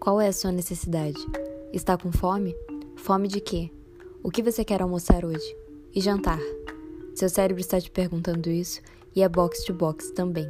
Qual é a sua necessidade? Está com fome? Fome de quê? O que você quer almoçar hoje? E jantar? Seu cérebro está te perguntando isso e é box to box também.